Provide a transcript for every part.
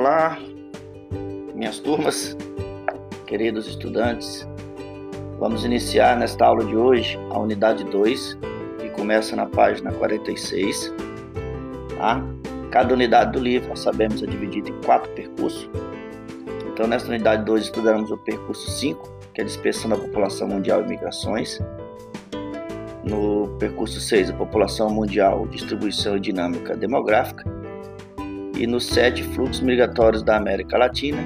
Olá, minhas turmas, queridos estudantes. Vamos iniciar nesta aula de hoje a unidade 2, que começa na página 46. Tá? Cada unidade do livro, sabemos, é dividida em quatro percursos. Então, nesta unidade 2, estudaremos o percurso 5, que é a dispersão da população mundial e migrações. No percurso 6, a população mundial, distribuição e dinâmica demográfica e nos sete fluxos migratórios da América Latina,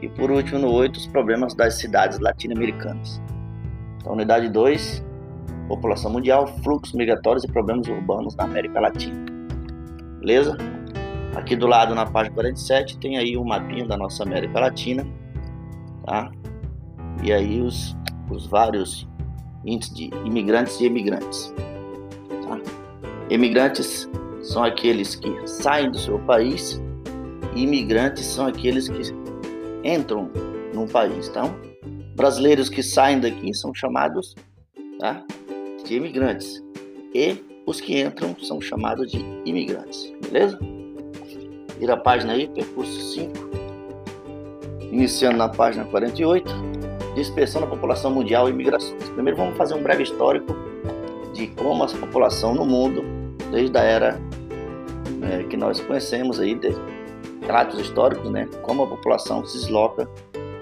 e por último no oito os problemas das cidades latino-americanas. Então, unidade 2, população mundial, fluxos migratórios e problemas urbanos na América Latina. Beleza? Aqui do lado na página 47 tem aí um mapinha da nossa América Latina, tá? E aí os, os vários índices de imigrantes e emigrantes. Tá? Emigrantes são aqueles que saem do seu país e imigrantes são aqueles que entram no país. Então, brasileiros que saem daqui são chamados tá, de imigrantes e os que entram são chamados de imigrantes, beleza? Vira a página aí, percurso 5, iniciando na página 48, dispersão da população mundial e imigrações. Primeiro vamos fazer um breve histórico de como a população no mundo, desde a era é, que nós conhecemos aí, de relatos históricos, né, como a população se desloca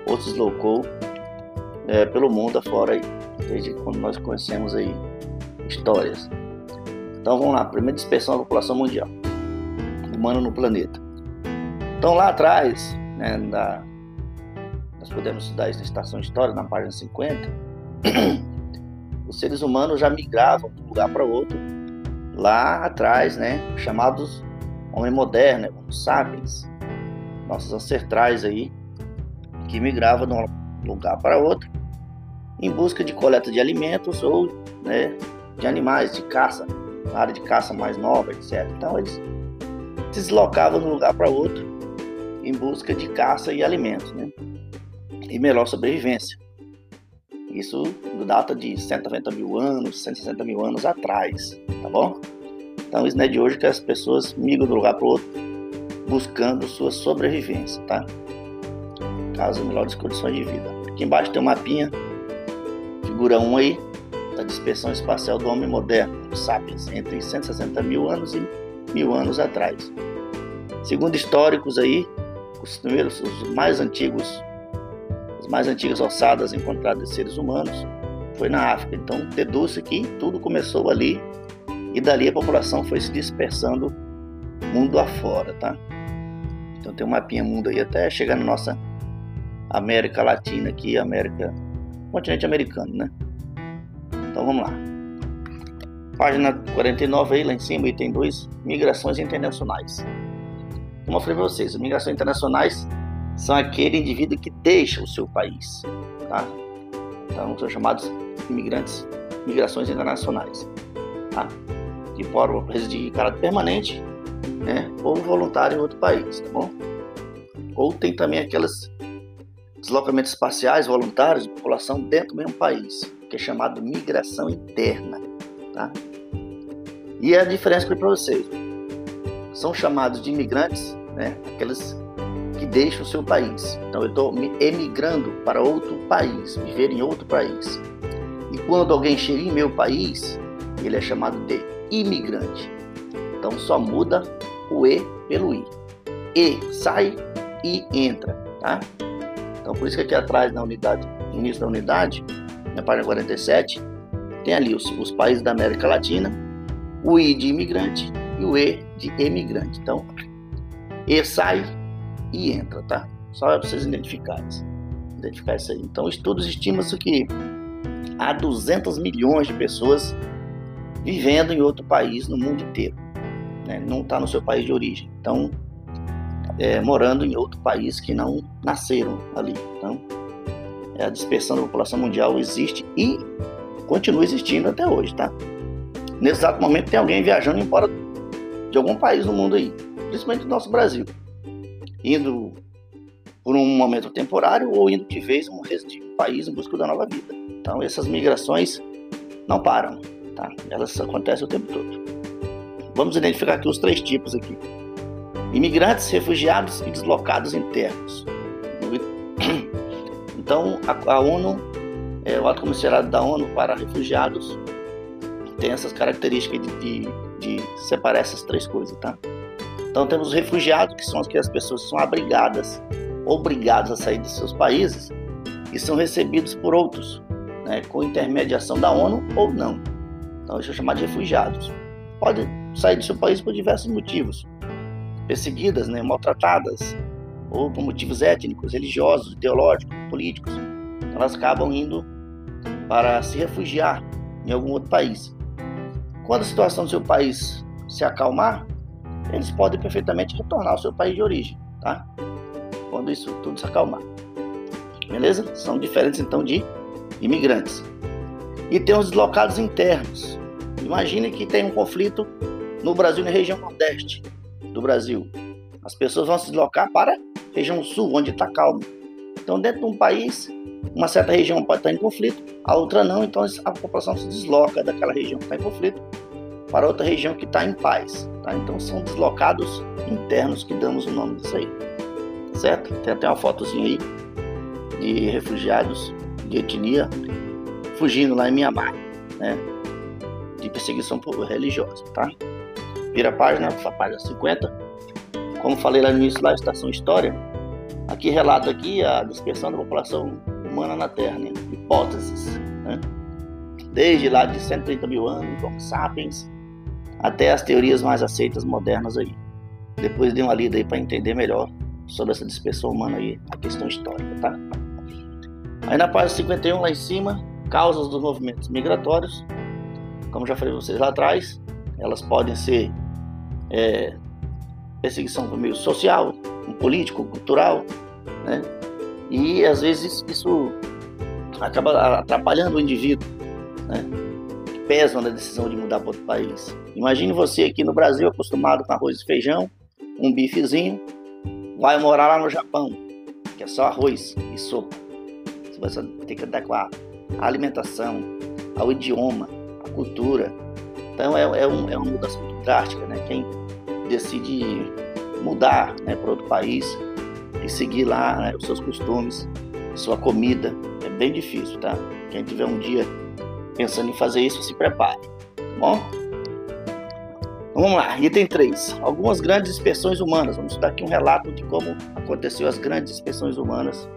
ou se deslocou é, pelo mundo afora aí, desde quando nós conhecemos aí histórias. Então vamos lá, primeira dispersão da população mundial, humano no planeta. Então lá atrás, né, nós podemos estudar isso na Estação História, na página 50, os seres humanos já migravam de um lugar para outro lá atrás, né, chamados homem moderno, Homo sapiens, nossos ancestrais aí, que migravam de um lugar para outro em busca de coleta de alimentos ou né, de animais, de caça, área de caça mais nova, etc. Então eles se deslocavam de um lugar para outro em busca de caça e alimentos, né? E melhor sobrevivência. Isso data de 190 mil anos, 160 mil anos atrás, tá bom? Então isso não é de hoje que as pessoas migram de um lugar para o outro buscando sua sobrevivência, tá? Caso melhores condições de vida. Aqui embaixo tem um mapinha, figura 1 aí, da dispersão espacial do homem moderno, sapiens, entre 160 mil anos e mil anos atrás. Segundo históricos aí, os primeiros, os mais antigos, as mais antigas ossadas encontradas de seres humanos foi na África. Então deduz que tudo começou ali e dali a população foi se dispersando mundo afora, tá? Então tem um mapinha mundo aí até chegar na nossa América Latina aqui, América, continente americano, né? Então vamos lá. Página 49 aí, lá em cima, item 2, migrações internacionais. Como eu falei para vocês, migrações internacionais são aquele indivíduo que deixa o seu país, tá? Então são chamados imigrantes, migrações internacionais, tá? Que podem residir em caráter permanente, né, ou voluntário em outro país, tá bom? Ou tem também aqueles deslocamentos espaciais voluntários de população dentro do mesmo país, que é chamado migração interna, tá? E a diferença para vocês, são chamados de imigrantes, né, aqueles que deixam o seu país. Então eu estou emigrando para outro país, viver em outro país. E quando alguém chega em meu país, ele é chamado de imigrante. Então só muda o E pelo I. E sai e entra, tá? Então por isso que aqui atrás na unidade, no início da unidade, na página 47, tem ali os, os países da América Latina, o I de imigrante e o E de emigrante. Então, E sai e entra, tá? Só para vocês identificarem. Identificar isso aí. Então, estudos estimam-se que há 200 milhões de pessoas vivendo em outro país no mundo inteiro. Né? Não está no seu país de origem. Então, é, morando em outro país que não nasceram ali. Então, é, a dispersão da população mundial existe e continua existindo até hoje, tá? Nesse exato momento tem alguém viajando embora de algum país no mundo aí, principalmente do nosso Brasil, indo por um momento temporário ou indo de vez um país em busca da nova vida. Então essas migrações não param. Tá? Elas acontecem o tempo todo. Vamos identificar aqui os três tipos aqui. imigrantes, refugiados e deslocados internos. Então, a, a ONU, é, o Alto Comissariado da ONU para Refugiados, tem essas características de, de, de, separar essas três coisas, tá? Então, temos os refugiados, que são aquelas pessoas que são abrigadas, obrigadas a sair de seus países e são recebidos por outros, né, com intermediação da ONU ou não. Então, isso é chamado de refugiados. Pode sair do seu país por diversos motivos, perseguidas, né, maltratadas, ou por motivos étnicos, religiosos, ideológicos, políticos, elas acabam indo para se refugiar em algum outro país. Quando a situação do seu país se acalmar, eles podem perfeitamente retornar ao seu país de origem, tá? Quando isso tudo se acalmar. Beleza? São diferentes então de imigrantes. E tem os deslocados internos. Imagine que tem um conflito no Brasil, na região nordeste do Brasil. As pessoas vão se deslocar para região sul, onde está calmo. Então, dentro de um país, uma certa região pode estar em conflito, a outra não, então a população se desloca daquela região que está em conflito para outra região que está em paz. Tá? Então, são deslocados internos que damos o nome disso aí. Certo? Tem até uma fotozinha aí de refugiados de etnia fugindo lá em Mianmar, né? De perseguição religiosa, tá? Vira a página, a página 50 como falei lá no início da Estação História, aqui relata aqui a dispersão da população humana na Terra, né? hipóteses, né? desde lá de 130 mil anos, Homo sapiens, até as teorias mais aceitas modernas aí. Depois dei uma lida aí para entender melhor sobre essa dispersão humana aí, a questão histórica, tá? Aí na página 51 lá em cima, causas dos movimentos migratórios, como já falei para vocês lá atrás, elas podem ser é, perseguição por meio social, político, cultural, né? E às vezes isso acaba atrapalhando o indivíduo, né? Que pesam na decisão de mudar para outro país. Imagine você aqui no Brasil acostumado com arroz e feijão, um bifezinho, vai morar lá no Japão, que é só arroz e sopa. Você vai ter que adequar a alimentação, ao idioma, à cultura. Então é, é, um, é uma mudança muito drástica, né? Quem decide mudar né, para outro país e seguir lá né, os seus costumes, sua comida, é bem difícil, tá? Quem tiver um dia pensando em fazer isso, se prepare, tá bom? Vamos lá, item 3. Algumas grandes dispersões humanas. Vamos dar aqui um relato de como aconteceu as grandes dispersões humanas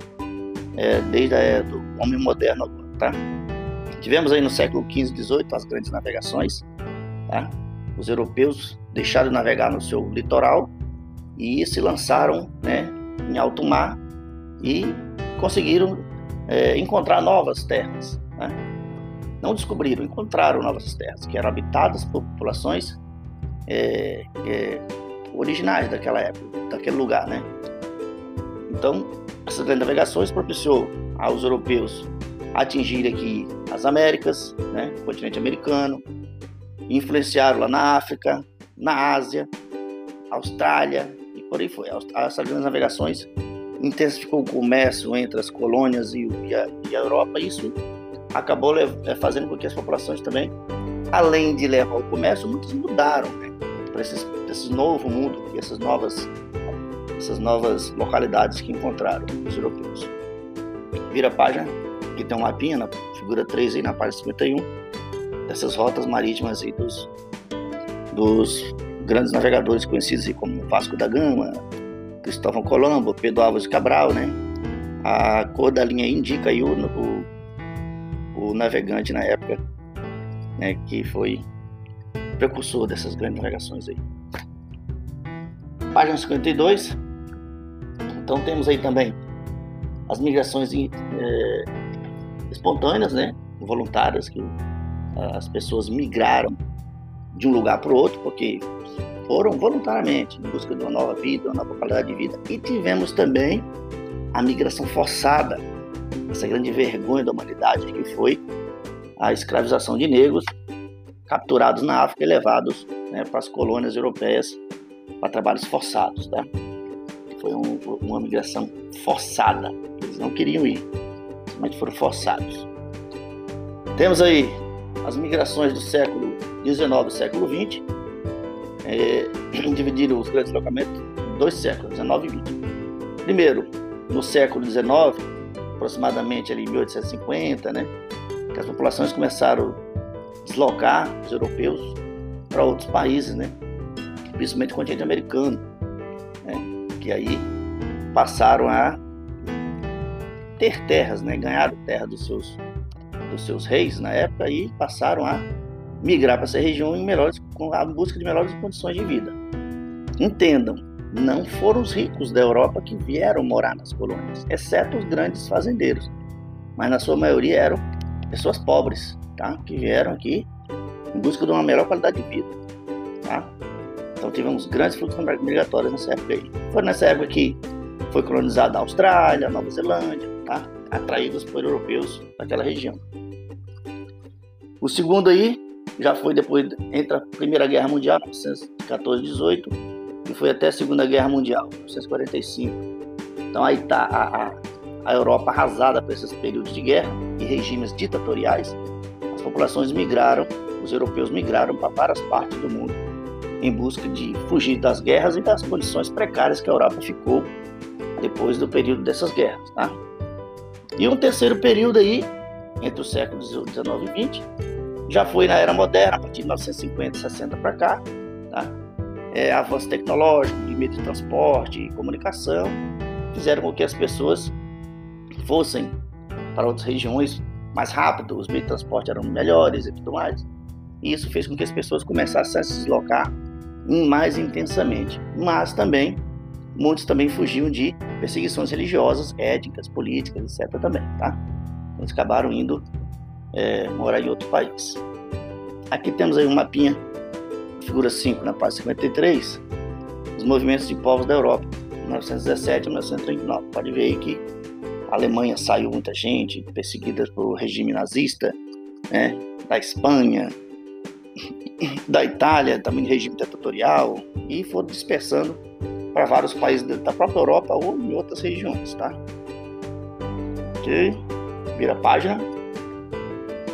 é, desde a era do homem moderno, tá? Tivemos aí no século XV e XVIII as grandes navegações, tá? Os europeus deixaram de navegar no seu litoral e se lançaram né, em alto mar e conseguiram é, encontrar novas terras. Né? Não descobriram, encontraram novas terras que eram habitadas por populações é, é, originais daquela época, daquele lugar. Né? Então, essas grandes navegações propiciou aos europeus atingirem aqui as Américas, né, o continente americano, influenciaram lá na África, na Ásia, Austrália, por aí foi. Essas grandes navegações intensificou o comércio entre as colônias e, a, e a Europa. Isso acabou é, fazendo com que as populações também, além de levar o comércio, muitos mudaram né, para esse, esse novo mundo e essas novas, essas novas localidades que encontraram os europeus. Vira a página, que tem um mapinha na figura 3 aí na página 51, dessas rotas marítimas aí dos, dos grandes navegadores conhecidos como Vasco da Gama, Cristóvão Colombo, Pedro Álvares Cabral, né? A cor da linha indica aí o, o, o navegante na época, né? Que foi precursor dessas grandes navegações aí. Página 52. Então temos aí também as migrações é, espontâneas, né? Voluntárias, que as pessoas migraram de um lugar para o outro, porque foram voluntariamente em busca de uma nova vida, uma nova qualidade de vida. E tivemos também a migração forçada, essa grande vergonha da humanidade que foi a escravização de negros capturados na África e levados né, para as colônias europeias para trabalhos forçados. Tá? Foi um, uma migração forçada, eles não queriam ir, mas foram forçados. Temos aí as migrações do século XIX e século XX, é, dividiram os grandes deslocamentos dois séculos, 19 e 20. Primeiro, no século 19, aproximadamente ali 1850, né, que as populações começaram a deslocar os europeus para outros países, né, principalmente o continente americano, né, que aí passaram a ter terras, né, ganharam terra dos seus dos seus reis na época e passaram a migrar para essa região em melhores, com a busca de melhores condições de vida. Entendam, não foram os ricos da Europa que vieram morar nas colônias, exceto os grandes fazendeiros, mas na sua maioria eram pessoas pobres, tá? Que vieram aqui em busca de uma melhor qualidade de vida, tá? Então tivemos grandes fluxos migratórios nessa época aí. Foi nessa época que foi colonizada a Austrália, a Nova Zelândia, tá? Atraídos por europeus daquela região. O segundo aí já foi depois entre a Primeira Guerra Mundial, 1914-18, e foi até a Segunda Guerra Mundial, 1945. Então aí está a, a, a, Europa arrasada por esses períodos de guerra e regimes ditatoriais. As populações migraram, os europeus migraram para várias partes do mundo em busca de fugir das guerras e das condições precárias que a Europa ficou depois do período dessas guerras. Tá? E um terceiro período aí, entre os séculos 19 e 20, já foi na era moderna, a partir de 1950, 60 para cá, tá? É, avanço tecnológico, de meio de transporte e comunicação, fizeram com que as pessoas fossem para outras regiões mais rápido, os meios de transporte eram melhores e tudo mais. E isso fez com que as pessoas começassem a se deslocar mais intensamente. Mas também, muitos também fugiam de perseguições religiosas, étnicas, políticas, etc. também, tá? Eles acabaram indo é, morar em outro país. Aqui temos aí um mapinha, figura 5 na página 53, os movimentos de povos da Europa, 1917 a 1939. Pode ver aí que a Alemanha saiu muita gente, perseguida pelo regime nazista, né? da Espanha, da Itália, também regime ditatorial, e foram dispersando para vários países da própria Europa ou em outras regiões, tá? Ok, vira a página.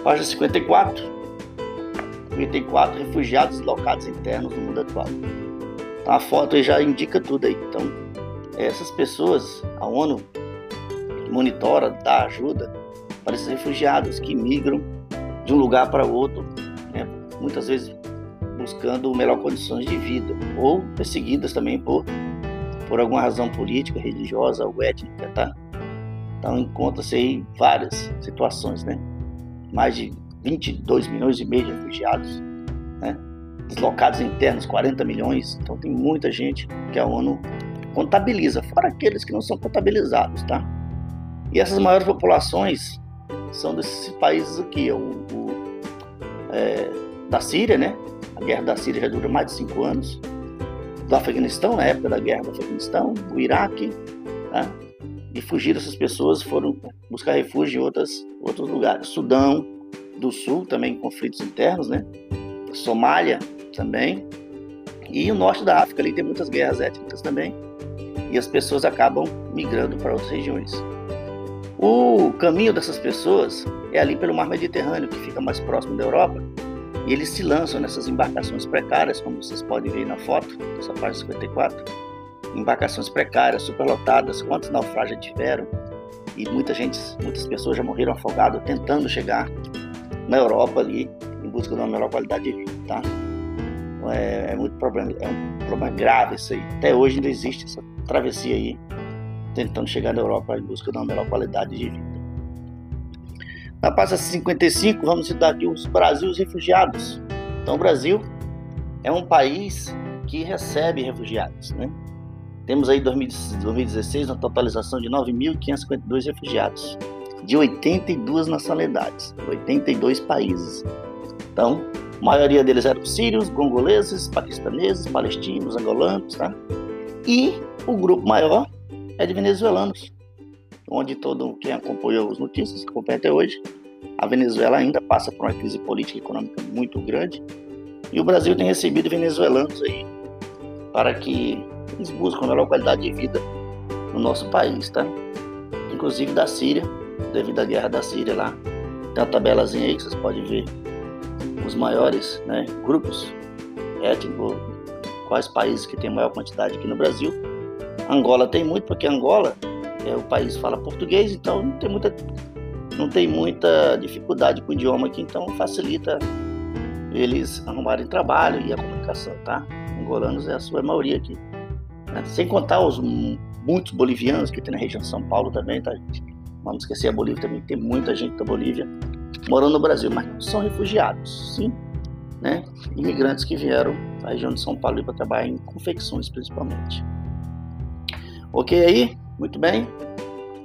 Página 54. Item 4. Refugiados deslocados internos no mundo atual. Então, a foto já indica tudo aí. Então, essas pessoas, a ONU monitora, dá ajuda para esses refugiados que migram de um lugar para outro, né? muitas vezes buscando melhores condições de vida, ou perseguidas também por, por alguma razão política, religiosa ou étnica, tá? Então encontra-se aí várias situações, né? mais de 22 milhões e meio de refugiados, né? deslocados internos 40 milhões, então tem muita gente que a ONU contabiliza, fora aqueles que não são contabilizados, tá? E essas maiores populações são desses países aqui, o, o é, da Síria, né? A guerra da Síria já dura mais de cinco anos. Do Afeganistão, na época da guerra do Afeganistão, o Iraque, tá? e fugir essas pessoas foram buscar refúgio em outras, outros lugares. Sudão do Sul, também conflitos internos, né? Somália também. E o norte da África, ali tem muitas guerras étnicas também. E as pessoas acabam migrando para outras regiões. O caminho dessas pessoas é ali pelo mar Mediterrâneo, que fica mais próximo da Europa. E eles se lançam nessas embarcações precárias, como vocês podem ver na foto, essa página 54 embarcações precárias, superlotadas, quantos naufrágios tiveram e muita gente, muitas pessoas já morreram afogadas tentando chegar na Europa ali em busca de uma melhor qualidade de vida, tá? Então, é, é muito problema, é um problema grave isso aí. Até hoje ainda existe essa travessia aí, tentando chegar na Europa em busca de uma melhor qualidade de vida. Na página 55, vamos citar aqui os Brasil os refugiados. Então, o Brasil é um país que recebe refugiados, né? Temos aí 2016 uma totalização de 9.552 refugiados, de 82 nacionalidades, 82 países. Então, a maioria deles eram sírios, congoleses, paquistaneses, palestinos, angolanos, tá? E o grupo maior é de venezuelanos, onde todo quem acompanhou as notícias, que acompanha até hoje, a Venezuela ainda passa por uma crise política e econômica muito grande, e o Brasil tem recebido venezuelanos aí para que eles buscam melhor qualidade de vida no nosso país, tá? Inclusive da Síria, devido à guerra da Síria lá. Tem uma tabelazinha aí que vocês podem ver os maiores né, grupos étnicos, quais países que tem maior quantidade aqui no Brasil. Angola tem muito, porque Angola é o país que fala português, então não tem muita, não tem muita dificuldade com o idioma aqui, então facilita eles arrumarem trabalho e a comunicação, tá? Angolanos é a sua maioria aqui. Né? Sem contar os muitos bolivianos que tem na região de São Paulo também, tá? Vamos esquecer a Bolívia também, tem muita gente da Bolívia morando no Brasil, mas são refugiados, sim, né? Imigrantes que vieram da região de São Paulo para trabalhar em confecções principalmente. Ok aí? Muito bem.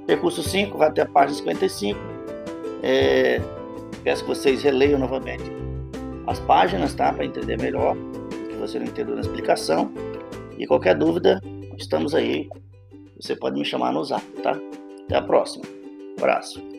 Percurso 5, vai até a página 55. É, peço que vocês releiam novamente as páginas, tá? Para entender melhor o que você não entendeu na explicação. E qualquer dúvida, estamos aí. Você pode me chamar no zap, tá? Até a próxima. Um abraço.